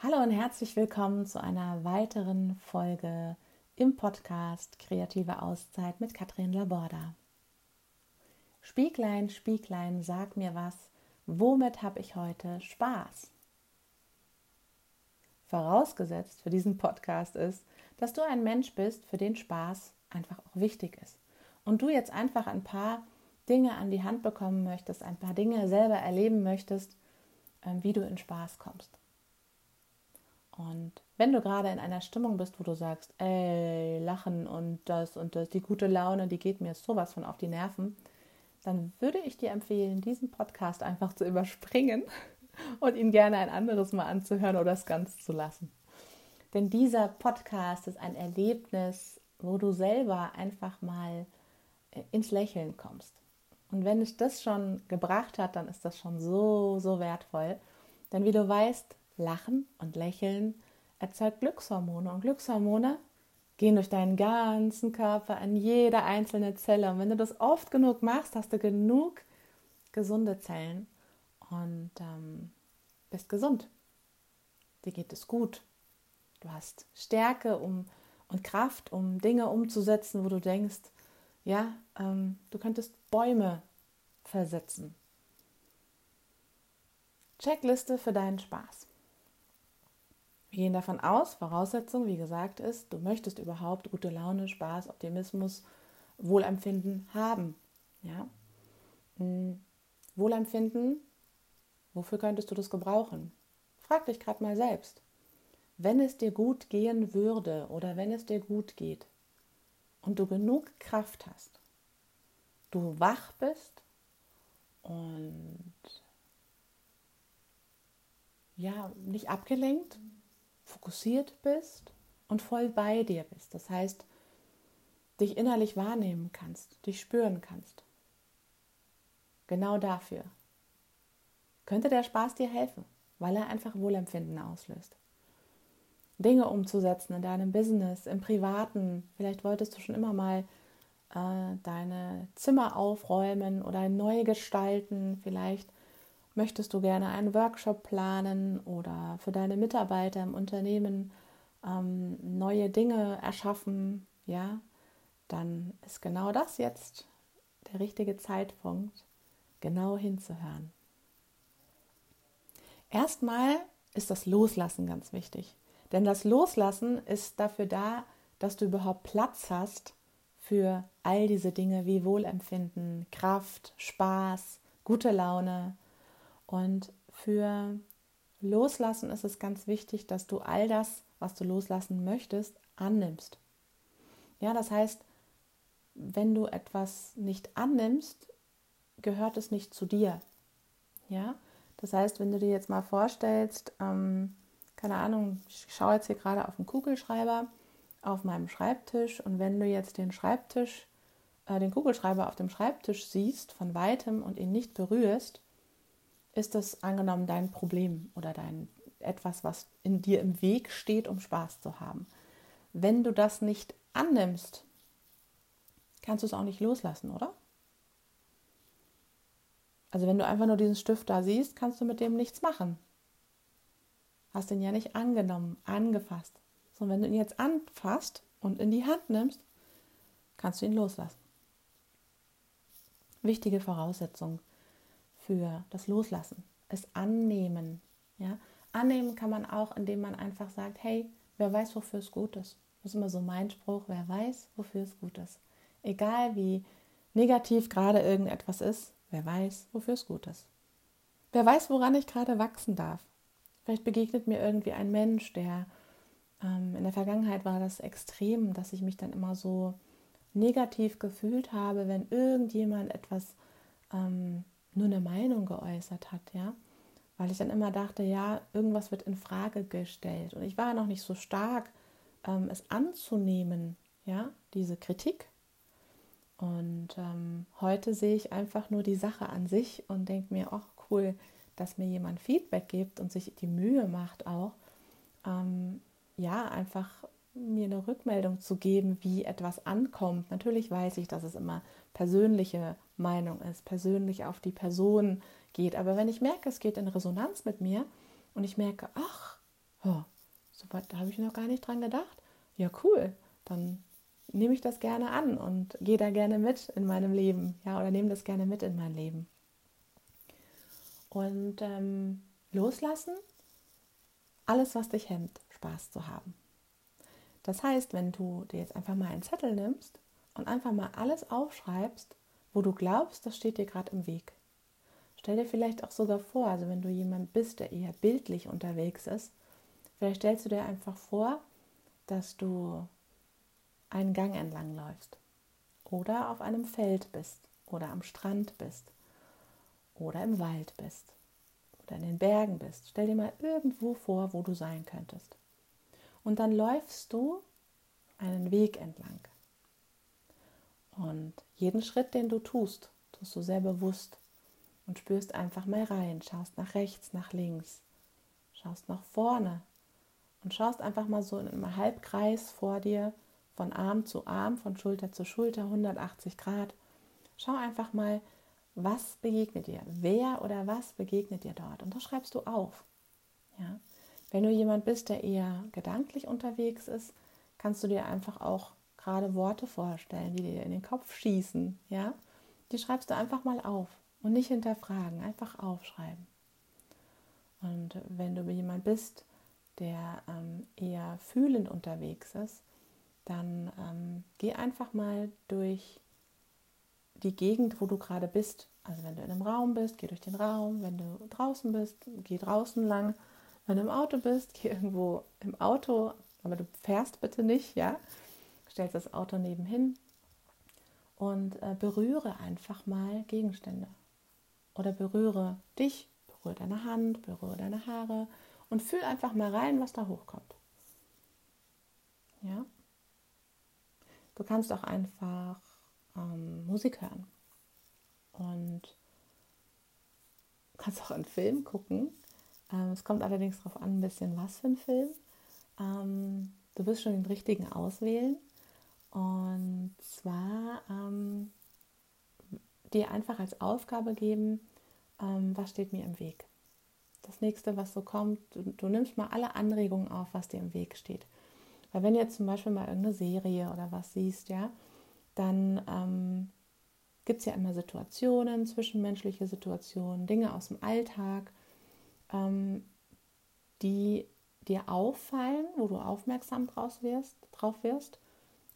Hallo und herzlich willkommen zu einer weiteren Folge im Podcast Kreative Auszeit mit Katrin Laborda. Spieglein, Spieglein, sag mir was, womit habe ich heute Spaß? Vorausgesetzt für diesen Podcast ist, dass du ein Mensch bist, für den Spaß einfach auch wichtig ist. Und du jetzt einfach ein paar Dinge an die Hand bekommen möchtest, ein paar Dinge selber erleben möchtest, ähm, wie du in Spaß kommst. Und wenn du gerade in einer Stimmung bist, wo du sagst, ey, Lachen und das und das, die gute Laune, die geht mir sowas von auf die Nerven, dann würde ich dir empfehlen, diesen Podcast einfach zu überspringen und ihn gerne ein anderes Mal anzuhören oder es ganz zu lassen. Denn dieser Podcast ist ein Erlebnis, wo du selber einfach mal äh, ins Lächeln kommst. Und wenn es das schon gebracht hat, dann ist das schon so, so wertvoll. Denn wie du weißt, Lachen und Lächeln erzeugt Glückshormone und Glückshormone gehen durch deinen ganzen Körper an jede einzelne Zelle. Und wenn du das oft genug machst, hast du genug gesunde Zellen und ähm, bist gesund. Dir geht es gut. Du hast Stärke um, und Kraft, um Dinge umzusetzen, wo du denkst, ja, ähm, du könntest Bäume versetzen. Checkliste für deinen Spaß. Wir gehen davon aus, Voraussetzung, wie gesagt, ist, du möchtest überhaupt gute Laune, Spaß, Optimismus, Wohlempfinden haben. Ja? Hm. Wohlempfinden, wofür könntest du das gebrauchen? Frag dich gerade mal selbst. Wenn es dir gut gehen würde oder wenn es dir gut geht und du genug Kraft hast, du wach bist und ja, nicht abgelenkt, fokussiert bist und voll bei dir bist. Das heißt, dich innerlich wahrnehmen kannst, dich spüren kannst. Genau dafür könnte der Spaß dir helfen, weil er einfach Wohlempfinden auslöst. Dinge umzusetzen in deinem Business, im Privaten. Vielleicht wolltest du schon immer mal äh, deine Zimmer aufräumen oder neu gestalten. Vielleicht Möchtest du gerne einen Workshop planen oder für deine Mitarbeiter im Unternehmen ähm, neue Dinge erschaffen? Ja, dann ist genau das jetzt der richtige Zeitpunkt, genau hinzuhören. Erstmal ist das Loslassen ganz wichtig. Denn das Loslassen ist dafür da, dass du überhaupt Platz hast für all diese Dinge wie Wohlempfinden, Kraft, Spaß, gute Laune, und für Loslassen ist es ganz wichtig, dass du all das, was du loslassen möchtest, annimmst. Ja, das heißt, wenn du etwas nicht annimmst, gehört es nicht zu dir. Ja, das heißt, wenn du dir jetzt mal vorstellst, ähm, keine Ahnung, ich schaue jetzt hier gerade auf den Kugelschreiber auf meinem Schreibtisch und wenn du jetzt den Schreibtisch, äh, den Kugelschreiber auf dem Schreibtisch siehst von weitem und ihn nicht berührst, ist das angenommen dein Problem oder dein etwas, was in dir im Weg steht, um Spaß zu haben. Wenn du das nicht annimmst, kannst du es auch nicht loslassen, oder? Also wenn du einfach nur diesen Stift da siehst, kannst du mit dem nichts machen. Hast ihn ja nicht angenommen, angefasst. Sondern wenn du ihn jetzt anfasst und in die Hand nimmst, kannst du ihn loslassen. Wichtige Voraussetzung für das Loslassen, es annehmen. Ja? Annehmen kann man auch, indem man einfach sagt, hey, wer weiß, wofür es gut ist. Das ist immer so mein Spruch, wer weiß, wofür es gut ist. Egal wie negativ gerade irgendetwas ist, wer weiß, wofür es gut ist. Wer weiß, woran ich gerade wachsen darf. Vielleicht begegnet mir irgendwie ein Mensch, der ähm, in der Vergangenheit war das extrem, dass ich mich dann immer so negativ gefühlt habe, wenn irgendjemand etwas ähm, nur eine Meinung geäußert hat, ja, weil ich dann immer dachte, ja, irgendwas wird in Frage gestellt und ich war noch nicht so stark, ähm, es anzunehmen, ja, diese Kritik. Und ähm, heute sehe ich einfach nur die Sache an sich und denke mir, ach cool, dass mir jemand Feedback gibt und sich die Mühe macht auch, ähm, ja, einfach mir eine Rückmeldung zu geben, wie etwas ankommt. Natürlich weiß ich, dass es immer persönliche Meinung ist, persönlich auf die Person geht. Aber wenn ich merke, es geht in Resonanz mit mir und ich merke, ach, oh, so weit habe ich noch gar nicht dran gedacht. Ja, cool, dann nehme ich das gerne an und gehe da gerne mit in meinem Leben, ja, oder nehme das gerne mit in mein Leben. Und ähm, loslassen, alles, was dich hemmt, Spaß zu haben. Das heißt, wenn du dir jetzt einfach mal einen Zettel nimmst und einfach mal alles aufschreibst, wo du glaubst, das steht dir gerade im Weg. Stell dir vielleicht auch sogar vor, also wenn du jemand bist, der eher bildlich unterwegs ist, vielleicht stellst du dir einfach vor, dass du einen Gang entlang läufst oder auf einem Feld bist oder am Strand bist oder im Wald bist oder in den Bergen bist. Stell dir mal irgendwo vor, wo du sein könntest. Und dann läufst du einen Weg entlang. Und jeden Schritt, den du tust, tust du sehr bewusst und spürst einfach mal rein, schaust nach rechts, nach links, schaust nach vorne und schaust einfach mal so in einem Halbkreis vor dir, von Arm zu Arm, von Schulter zu Schulter, 180 Grad. Schau einfach mal, was begegnet dir, wer oder was begegnet dir dort und das schreibst du auf. Ja? Wenn du jemand bist, der eher gedanklich unterwegs ist, kannst du dir einfach auch gerade Worte vorstellen, die dir in den Kopf schießen, ja? Die schreibst du einfach mal auf und nicht hinterfragen, einfach aufschreiben. Und wenn du jemand bist, der ähm, eher fühlend unterwegs ist, dann ähm, geh einfach mal durch die Gegend, wo du gerade bist. Also wenn du in einem Raum bist, geh durch den Raum. Wenn du draußen bist, geh draußen lang. Wenn du im Auto bist, geh irgendwo im Auto, aber du fährst bitte nicht, ja. Stellst das Auto nebenhin und äh, berühre einfach mal Gegenstände. Oder berühre dich, berühre deine Hand, berühre deine Haare und fühl einfach mal rein, was da hochkommt. Ja. Du kannst auch einfach ähm, Musik hören und kannst auch einen Film gucken. Ähm, es kommt allerdings darauf an, ein bisschen was für ein Film. Ähm, du wirst schon den richtigen auswählen. Und zwar ähm, dir einfach als Aufgabe geben, ähm, was steht mir im Weg. Das nächste, was so kommt, du, du, nimmst mal alle Anregungen auf, was dir im Weg steht. Weil wenn du jetzt zum Beispiel mal irgendeine Serie oder was siehst, ja, dann ähm, gibt es ja immer Situationen, zwischenmenschliche Situationen, Dinge aus dem Alltag, ähm, die dir auffallen, wo du aufmerksam drauf wirst, drauf wirst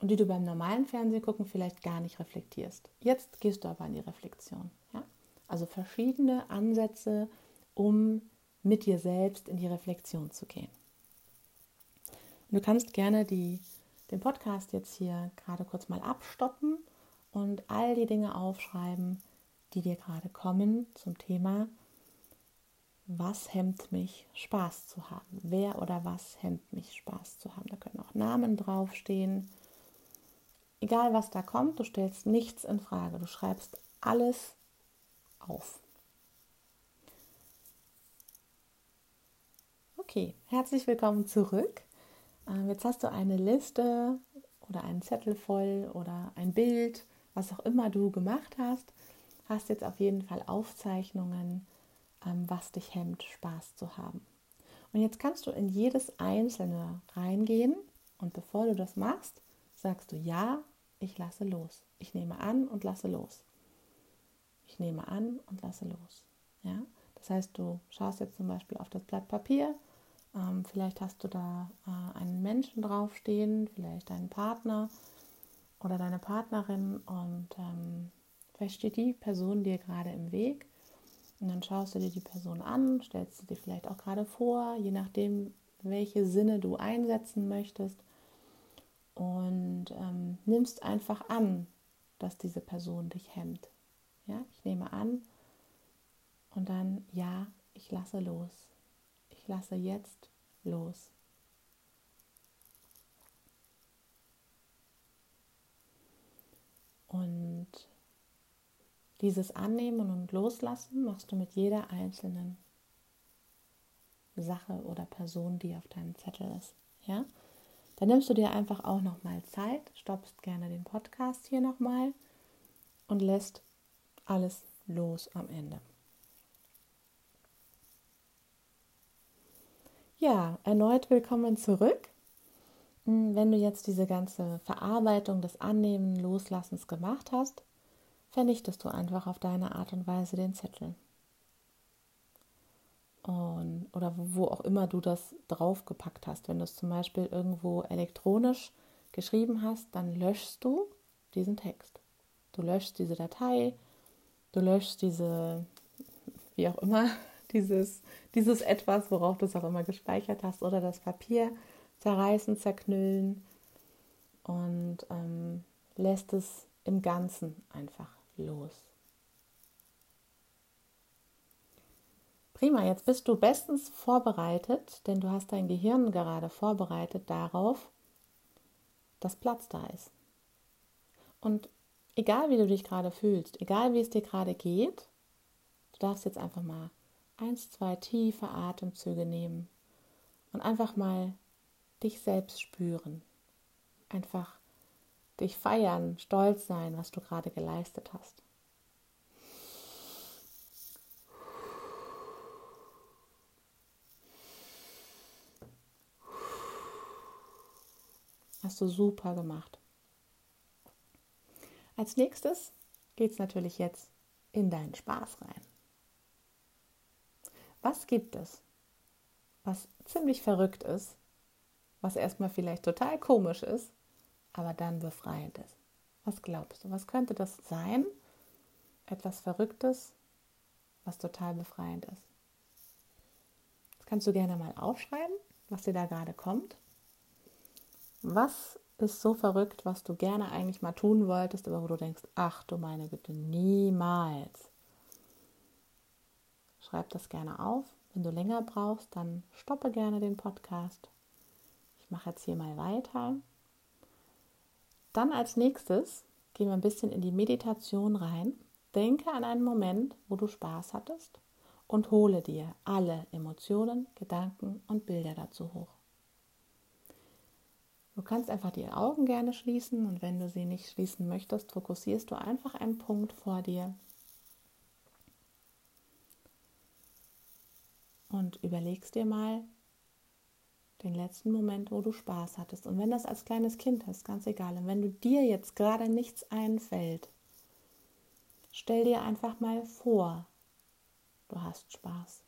und die du beim normalen Fernsehgucken vielleicht gar nicht reflektierst. Jetzt gehst du aber in die Reflexion. Ja? Also verschiedene Ansätze, um mit dir selbst in die Reflexion zu gehen. Du kannst gerne die, den Podcast jetzt hier gerade kurz mal abstoppen und all die Dinge aufschreiben, die dir gerade kommen zum Thema, was hemmt mich, Spaß zu haben? Wer oder was hemmt mich, Spaß zu haben? Da können auch Namen draufstehen. Egal was da kommt, du stellst nichts in Frage. Du schreibst alles auf. Okay, herzlich willkommen zurück. Ähm, jetzt hast du eine Liste oder einen Zettel voll oder ein Bild, was auch immer du gemacht hast. Hast jetzt auf jeden Fall Aufzeichnungen, was dich hemmt, Spaß zu haben. Und jetzt kannst du in jedes einzelne reingehen und bevor du das machst, sagst du ja, ich lasse los. Ich nehme an und lasse los. Ich nehme an und lasse los. Ja? Das heißt, du schaust jetzt zum Beispiel auf das Blatt Papier ähm, vielleicht hast du da äh, einen Menschen draufstehen, vielleicht deinen Partner oder deine Partnerin und ähm, vielleicht steht die Person dir gerade im Weg und dann schaust du dir die Person an, stellst du dir vielleicht auch gerade vor, je nachdem, welche Sinne du einsetzen möchtest und ähm, nimmst einfach an, dass diese Person dich hemmt. Ja, ich nehme an und dann ja, ich lasse los lasse jetzt los. Und dieses Annehmen und Loslassen machst du mit jeder einzelnen Sache oder Person, die auf deinem Zettel ist. Ja? Dann nimmst du dir einfach auch nochmal Zeit, stoppst gerne den Podcast hier nochmal und lässt alles los am Ende. Ja, erneut willkommen zurück. Hm, wenn du jetzt diese ganze Verarbeitung des Annehmen, Loslassens gemacht hast, vernichtest du einfach auf deine Art und Weise den Zettel. Und, oder wo auch immer du das draufgepackt hast. Wenn du es zum Beispiel irgendwo elektronisch geschrieben hast, dann löschst du diesen Text. Du löschst diese Datei, du löschst diese, wie auch immer, dieses, dieses etwas, worauf du es auch immer gespeichert hast, oder das Papier zerreißen, zerknüllen und ähm, lässt es im Ganzen einfach los. Prima, jetzt bist du bestens vorbereitet, denn du hast dein Gehirn gerade vorbereitet darauf, dass Platz da ist. Und egal wie du dich gerade fühlst, egal wie es dir gerade geht, du darfst jetzt einfach mal eins, zwei tiefe Atemzüge nehmen und einfach mal dich selbst spüren. Einfach dich feiern, stolz sein, was du gerade geleistet hast. Hast du super gemacht. Als nächstes geht es natürlich jetzt in deinen Spaß rein. Was gibt es, was ziemlich verrückt ist, was erstmal vielleicht total komisch ist, aber dann befreiend ist? Was glaubst du? Was könnte das sein? Etwas Verrücktes, was total befreiend ist. Das kannst du gerne mal aufschreiben, was dir da gerade kommt. Was ist so verrückt, was du gerne eigentlich mal tun wolltest, aber wo du denkst, ach du meine Güte, niemals. Schreib das gerne auf. Wenn du länger brauchst, dann stoppe gerne den Podcast. Ich mache jetzt hier mal weiter. Dann als nächstes gehen wir ein bisschen in die Meditation rein. Denke an einen Moment, wo du Spaß hattest und hole dir alle Emotionen, Gedanken und Bilder dazu hoch. Du kannst einfach die Augen gerne schließen und wenn du sie nicht schließen möchtest, fokussierst du einfach einen Punkt vor dir und überlegst dir mal den letzten Moment, wo du Spaß hattest. Und wenn das als kleines Kind ist, ganz egal. Und wenn du dir jetzt gerade nichts einfällt, stell dir einfach mal vor, du hast Spaß.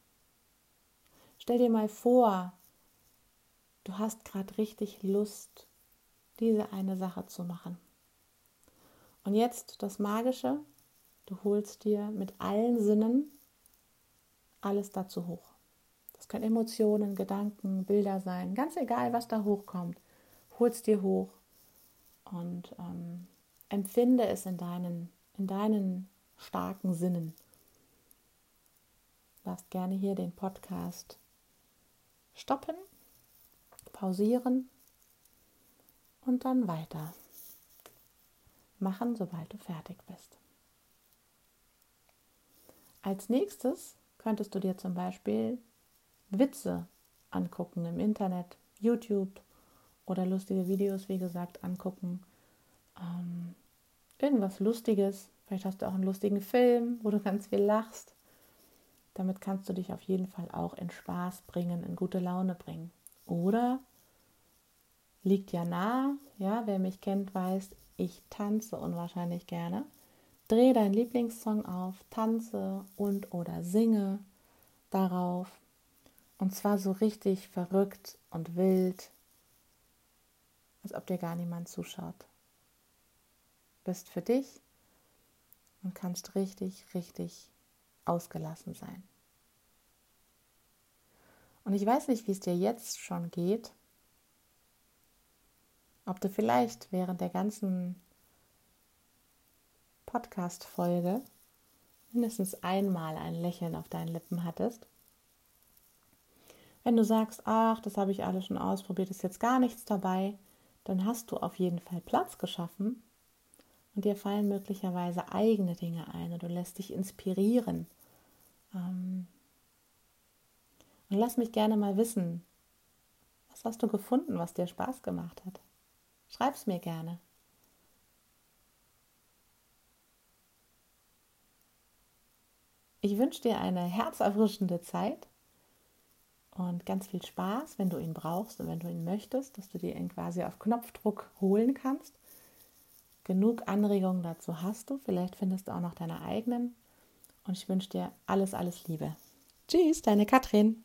Stell dir mal vor, du hast gerade richtig Lust, diese eine Sache zu machen. Und jetzt das Magische, du holst dir mit allen Sinnen alles dazu hoch. Können Emotionen, Gedanken, Bilder sein, ganz egal, was da hochkommt, holst dir hoch und ähm, empfinde es in deinen, in deinen starken Sinnen. Darfst gerne hier den Podcast stoppen pausieren und dann weiter machen, sobald du fertig bist. Als nächstes könntest du dir zum Beispiel Witze angucken im Internet, YouTube oder lustige Videos, wie gesagt, angucken. Ähm, irgendwas Lustiges. Vielleicht hast du auch einen lustigen Film, wo du ganz viel lachst. Damit kannst du dich auf jeden Fall auch in Spaß bringen, in gute Laune bringen. Oder liegt ja nah, ja, wer mich kennt, weiß, ich tanze unwahrscheinlich gerne. Dreh deinen Lieblingssong auf, tanze und oder singe darauf. Und zwar so richtig verrückt und wild, als ob dir gar niemand zuschaut. Bist für dich und kannst richtig, richtig ausgelassen sein. Und ich weiß nicht, wie es dir jetzt schon geht, ob du vielleicht während der ganzen Podcast-Folge mindestens einmal ein Lächeln auf deinen Lippen hattest. Wenn du sagst, ach, das habe ich alles schon ausprobiert, ist jetzt gar nichts dabei, dann hast du auf jeden Fall Platz geschaffen und dir fallen möglicherweise eigene Dinge ein und du lässt dich inspirieren. Ähm, und lass mich gerne mal wissen, was hast du gefunden, was dir Spaß gemacht hat? Schreib's mir gerne. Ich wünsche dir eine herzerfrischende Zeit. Und ganz viel Spaß, wenn du ihn brauchst und wenn du ihn möchtest, dass du dir ihn quasi auf Knopfdruck holen kannst. Genug Anregungen dazu hast du. Vielleicht findest du auch noch deine eigenen. Und ich wünsche dir alles, alles Liebe. Tschüss, deine Katrin.